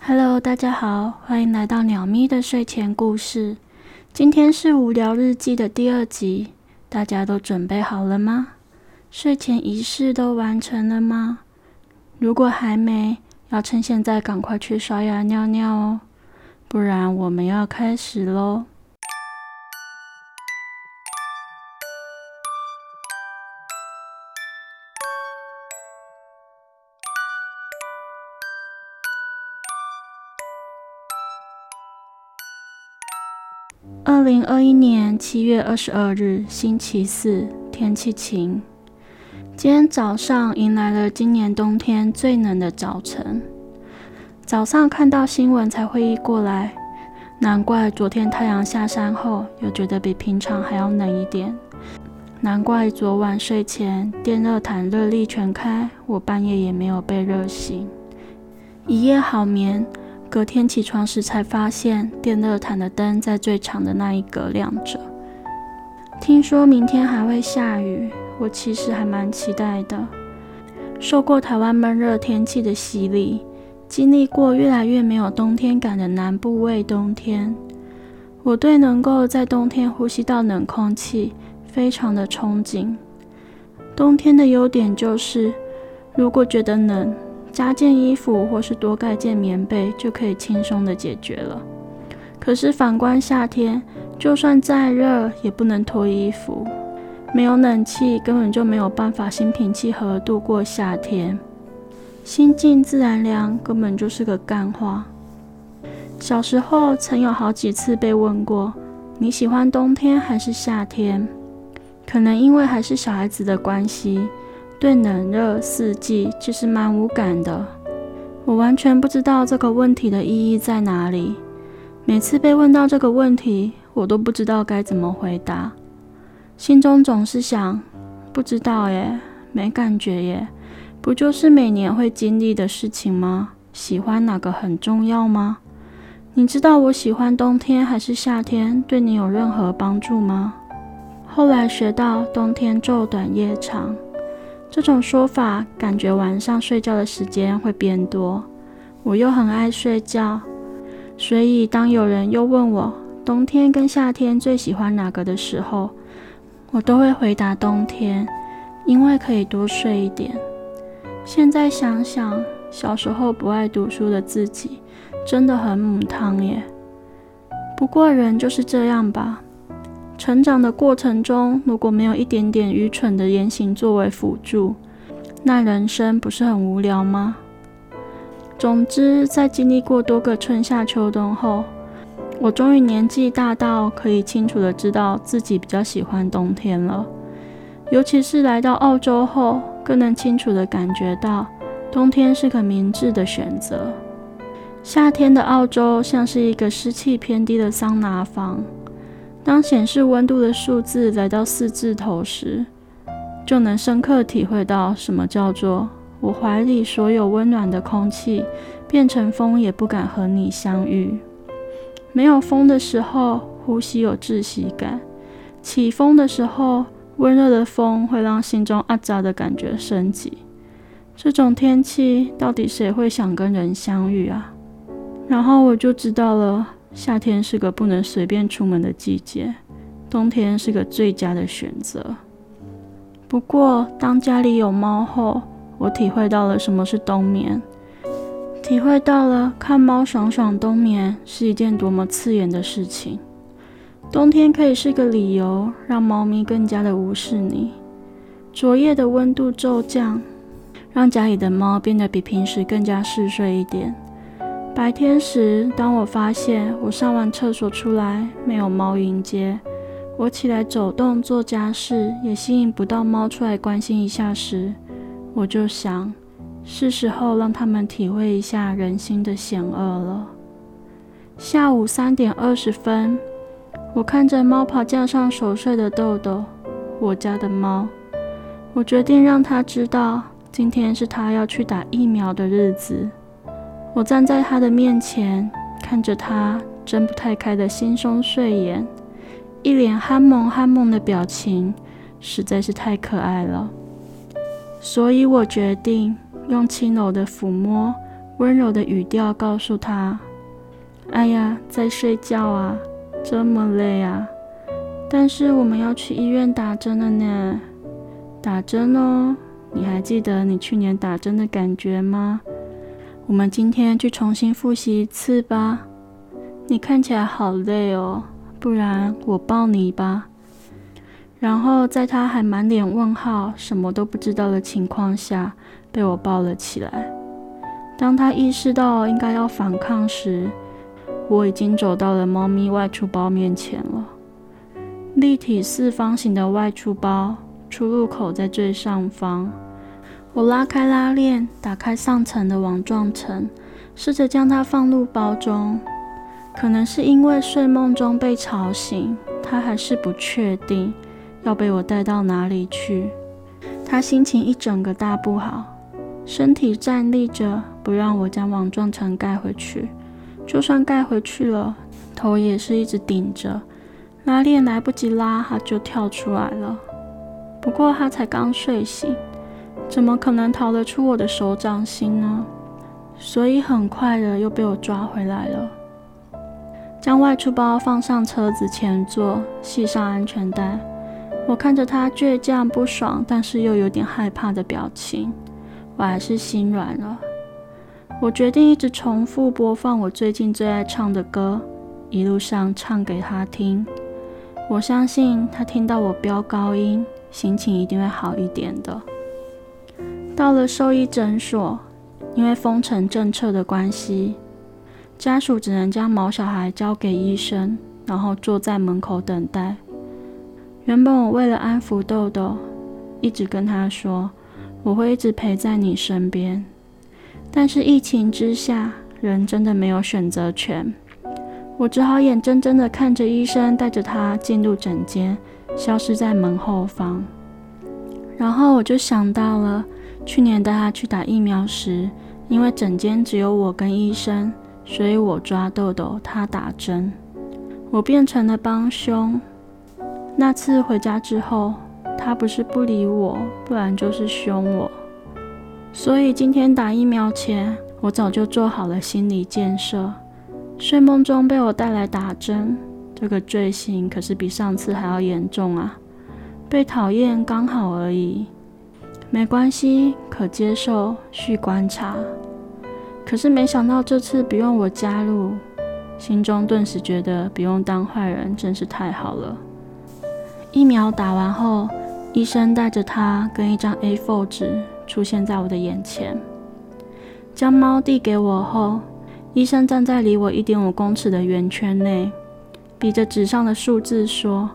Hello，大家好，欢迎来到鸟咪的睡前故事。今天是无聊日记的第二集，大家都准备好了吗？睡前仪式都完成了吗？如果还没，要趁现在赶快去刷牙尿尿哦，不然我们要开始喽。二零二一年七月二十二日，星期四，天气晴。今天早上迎来了今年冬天最冷的早晨。早上看到新闻才会意过来，难怪昨天太阳下山后又觉得比平常还要冷一点。难怪昨晚睡前电热毯热力全开，我半夜也没有被热醒，一夜好眠。隔天起床时才发现，电热毯的灯在最长的那一格亮着。听说明天还会下雨，我其实还蛮期待的。受过台湾闷热天气的洗礼，经历过越来越没有冬天感的南部味冬天，我对能够在冬天呼吸到冷空气非常的憧憬。冬天的优点就是，如果觉得冷，加件衣服或是多盖件棉被就可以轻松的解决了。可是反观夏天，就算再热也不能脱衣服，没有冷气根本就没有办法心平气和度过夏天。心静自然凉根本就是个干话。小时候曾有好几次被问过你喜欢冬天还是夏天，可能因为还是小孩子的关系。对冷热四季其实蛮无感的，我完全不知道这个问题的意义在哪里。每次被问到这个问题，我都不知道该怎么回答，心中总是想：不知道耶，没感觉耶，不就是每年会经历的事情吗？喜欢哪个很重要吗？你知道我喜欢冬天还是夏天，对你有任何帮助吗？后来学到冬天昼短夜长。这种说法，感觉晚上睡觉的时间会变多。我又很爱睡觉，所以当有人又问我冬天跟夏天最喜欢哪个的时候，我都会回答冬天，因为可以多睡一点。现在想想，小时候不爱读书的自己，真的很母汤耶。不过人就是这样吧。成长的过程中，如果没有一点点愚蠢的言行作为辅助，那人生不是很无聊吗？总之，在经历过多个春夏秋冬后，我终于年纪大到可以清楚的知道自己比较喜欢冬天了。尤其是来到澳洲后，更能清楚的感觉到冬天是个明智的选择。夏天的澳洲像是一个湿气偏低的桑拿房。当显示温度的数字来到四字头时，就能深刻体会到什么叫做我怀里所有温暖的空气变成风也不敢和你相遇。没有风的时候，呼吸有窒息感；起风的时候，温热的风会让心中阿扎的感觉升级。这种天气，到底谁会想跟人相遇啊？然后我就知道了。夏天是个不能随便出门的季节，冬天是个最佳的选择。不过，当家里有猫后，我体会到了什么是冬眠，体会到了看猫爽爽冬眠是一件多么刺眼的事情。冬天可以是个理由，让猫咪更加的无视你。昨夜的温度骤降，让家里的猫变得比平时更加嗜睡一点。白天时，当我发现我上完厕所出来没有猫迎接，我起来走动做家事也吸引不到猫出来关心一下时，我就想，是时候让他们体会一下人心的险恶了。下午三点二十分，我看着猫爬架上熟睡的豆豆，我家的猫，我决定让它知道，今天是它要去打疫苗的日子。我站在他的面前，看着他睁不太开的惺忪睡眼，一脸憨萌憨萌的表情，实在是太可爱了。所以我决定用轻柔的抚摸、温柔的语调告诉他：“哎呀，在睡觉啊，这么累啊！但是我们要去医院打针了呢，打针哦！你还记得你去年打针的感觉吗？我们今天去重新复习一次吧。你看起来好累哦，不然我抱你吧。”然后在他还满脸问号、什么都不知道的情况下，被我抱了起来。当他意识到应该要反抗时，我已经走到了猫咪外出包面前了。立体四方形的外出包，出入口在最上方。我拉开拉链，打开上层的网状层，试着将它放入包中。可能是因为睡梦中被吵醒，他还是不确定。要被我带到哪里去？他心情一整个大不好，身体站立着，不让我将网状层盖回去。就算盖回去了，头也是一直顶着，拉链来不及拉，他就跳出来了。不过他才刚睡醒，怎么可能逃得出我的手掌心呢？所以很快的又被我抓回来了，将外出包放上车子前座，系上安全带。我看着他倔强、不爽，但是又有点害怕的表情，我还是心软了。我决定一直重复播放我最近最爱唱的歌，一路上唱给他听。我相信他听到我飙高音，心情一定会好一点的。到了兽医诊所，因为封城政策的关系，家属只能将毛小孩交给医生，然后坐在门口等待。原本我为了安抚豆豆，一直跟他说我会一直陪在你身边。但是疫情之下，人真的没有选择权，我只好眼睁睁地看着医生带着他进入诊间，消失在门后方。然后我就想到了去年带他去打疫苗时，因为诊间只有我跟医生，所以我抓豆豆，他打针，我变成了帮凶。那次回家之后，他不是不理我，不然就是凶我。所以今天打疫苗前，我早就做好了心理建设。睡梦中被我带来打针，这个罪行可是比上次还要严重啊！被讨厌刚好而已，没关系，可接受，需观察。可是没想到这次不用我加入，心中顿时觉得不用当坏人真是太好了。疫苗打完后，医生带着他跟一张 A4 纸出现在我的眼前，将猫递给我后，医生站在离我一点五公尺的圆圈内，比着纸上的数字说：“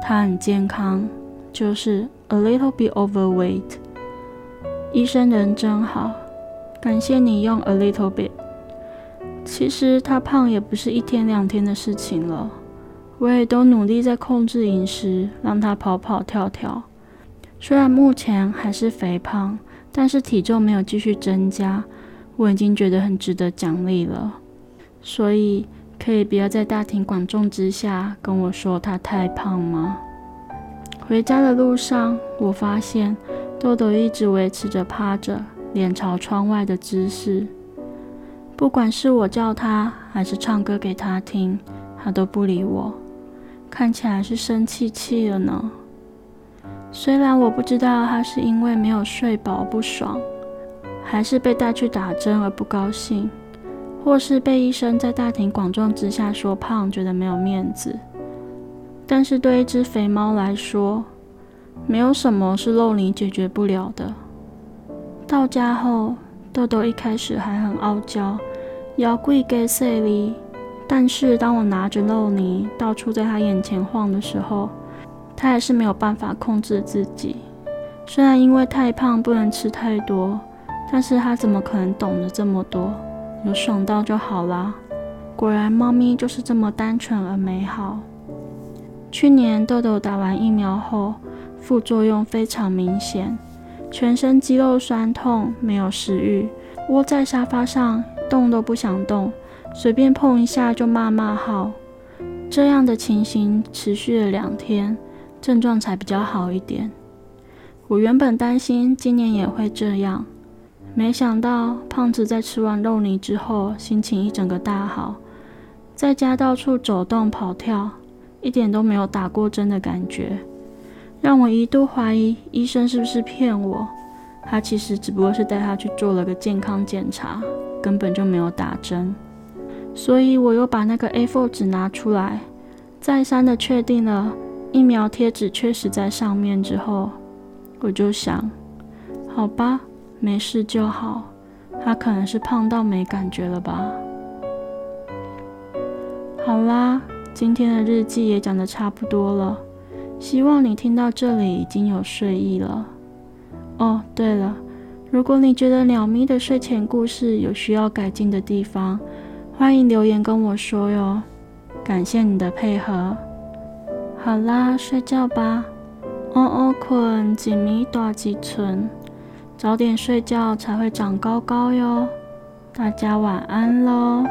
他很健康，就是 a little bit overweight。”医生人真好，感谢你用 a little bit。其实他胖也不是一天两天的事情了。我也都努力在控制饮食，让他跑跑跳跳。虽然目前还是肥胖，但是体重没有继续增加，我已经觉得很值得奖励了。所以可以不要在大庭广众之下跟我说他太胖吗？回家的路上，我发现豆豆一直维持着趴着、脸朝窗外的姿势，不管是我叫他，还是唱歌给他听，他都不理我。看起来是生气气了呢。虽然我不知道他是因为没有睡饱不爽，还是被带去打针而不高兴，或是被医生在大庭广众之下说胖，觉得没有面子。但是对一只肥猫来说，没有什么是肉泥解决不了的。到家后，豆豆一开始还很傲娇，要跪给塞里。但是当我拿着肉泥到处在他眼前晃的时候，他还是没有办法控制自己。虽然因为太胖不能吃太多，但是他怎么可能懂得这么多？有爽到就好啦。果然，猫咪就是这么单纯而美好。去年豆豆打完疫苗后，副作用非常明显，全身肌肉酸痛，没有食欲，窝在沙发上动都不想动。随便碰一下就骂骂号，这样的情形持续了两天，症状才比较好一点。我原本担心今年也会这样，没想到胖子在吃完肉泥之后，心情一整个大好，在家到处走动跑跳，一点都没有打过针的感觉，让我一度怀疑医生是不是骗我。他其实只不过是带他去做了个健康检查，根本就没有打针。所以我又把那个 A4 纸拿出来，再三的确定了疫苗贴纸确实在上面之后，我就想，好吧。没事就好，他可能是胖到没感觉了吧。好啦，今天的日记也讲的差不多了，希望你听到这里已经有睡意了。哦，对了，如果你觉得鸟咪的睡前故事有需要改进的地方，欢迎留言跟我说哟。感谢你的配合。好啦，睡觉吧。哦哦困，几米大几寸。早点睡觉才会长高高哟，大家晚安喽。